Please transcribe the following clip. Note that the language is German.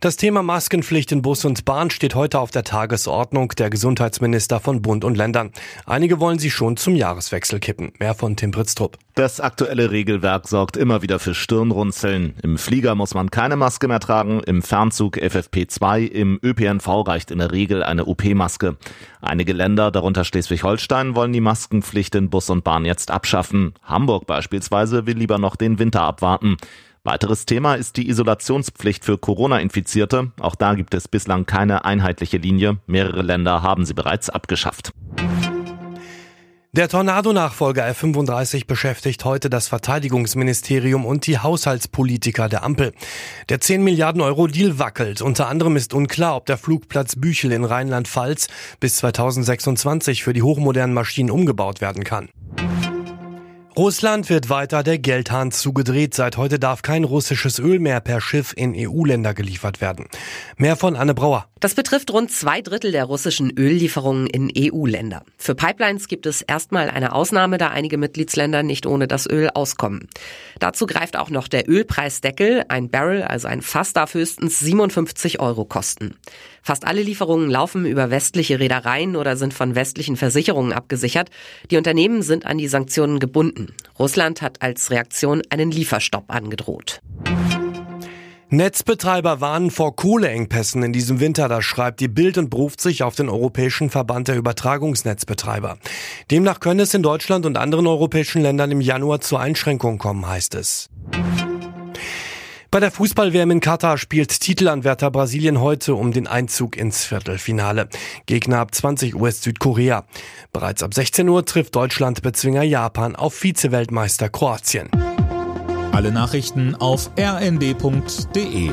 Das Thema Maskenpflicht in Bus und Bahn steht heute auf der Tagesordnung der Gesundheitsminister von Bund und Ländern. Einige wollen sie schon zum Jahreswechsel kippen. Mehr von Tim Pritztrup. Das aktuelle Regelwerk sorgt immer wieder für Stirnrunzeln. Im Flieger muss man keine Maske mehr tragen, im Fernzug FFP2, im ÖPNV reicht in der Regel eine OP-Maske. Einige Länder, darunter Schleswig-Holstein, wollen die Maskenpflicht in Bus und Bahn jetzt abschaffen. Hamburg beispielsweise will lieber noch den Winter abwarten. Weiteres Thema ist die Isolationspflicht für Corona-Infizierte. Auch da gibt es bislang keine einheitliche Linie. Mehrere Länder haben sie bereits abgeschafft. Der Tornado-Nachfolger F-35 beschäftigt heute das Verteidigungsministerium und die Haushaltspolitiker der Ampel. Der 10 Milliarden Euro Deal wackelt. Unter anderem ist unklar, ob der Flugplatz Büchel in Rheinland-Pfalz bis 2026 für die hochmodernen Maschinen umgebaut werden kann. Russland wird weiter der Geldhahn zugedreht. Seit heute darf kein russisches Öl mehr per Schiff in EU-Länder geliefert werden. Mehr von Anne Brauer. Das betrifft rund zwei Drittel der russischen Öllieferungen in EU-Länder. Für Pipelines gibt es erstmal eine Ausnahme, da einige Mitgliedsländer nicht ohne das Öl auskommen. Dazu greift auch noch der Ölpreisdeckel. Ein Barrel, also ein Fass, darf höchstens 57 Euro kosten. Fast alle Lieferungen laufen über westliche Reedereien oder sind von westlichen Versicherungen abgesichert. Die Unternehmen sind an die Sanktionen gebunden. Russland hat als Reaktion einen Lieferstopp angedroht. Netzbetreiber warnen vor Kohleengpässen in diesem Winter, das schreibt die Bild und beruft sich auf den Europäischen Verband der Übertragungsnetzbetreiber. Demnach könne es in Deutschland und anderen europäischen Ländern im Januar zu Einschränkungen kommen, heißt es. Bei der Fußball-WM in Katar spielt Titelanwärter Brasilien heute um den Einzug ins Viertelfinale. Gegner ab 20 Uhr ist Südkorea. Bereits ab 16 Uhr trifft Deutschland Bezwinger Japan auf Vize-Weltmeister Kroatien. Alle Nachrichten auf rnd.de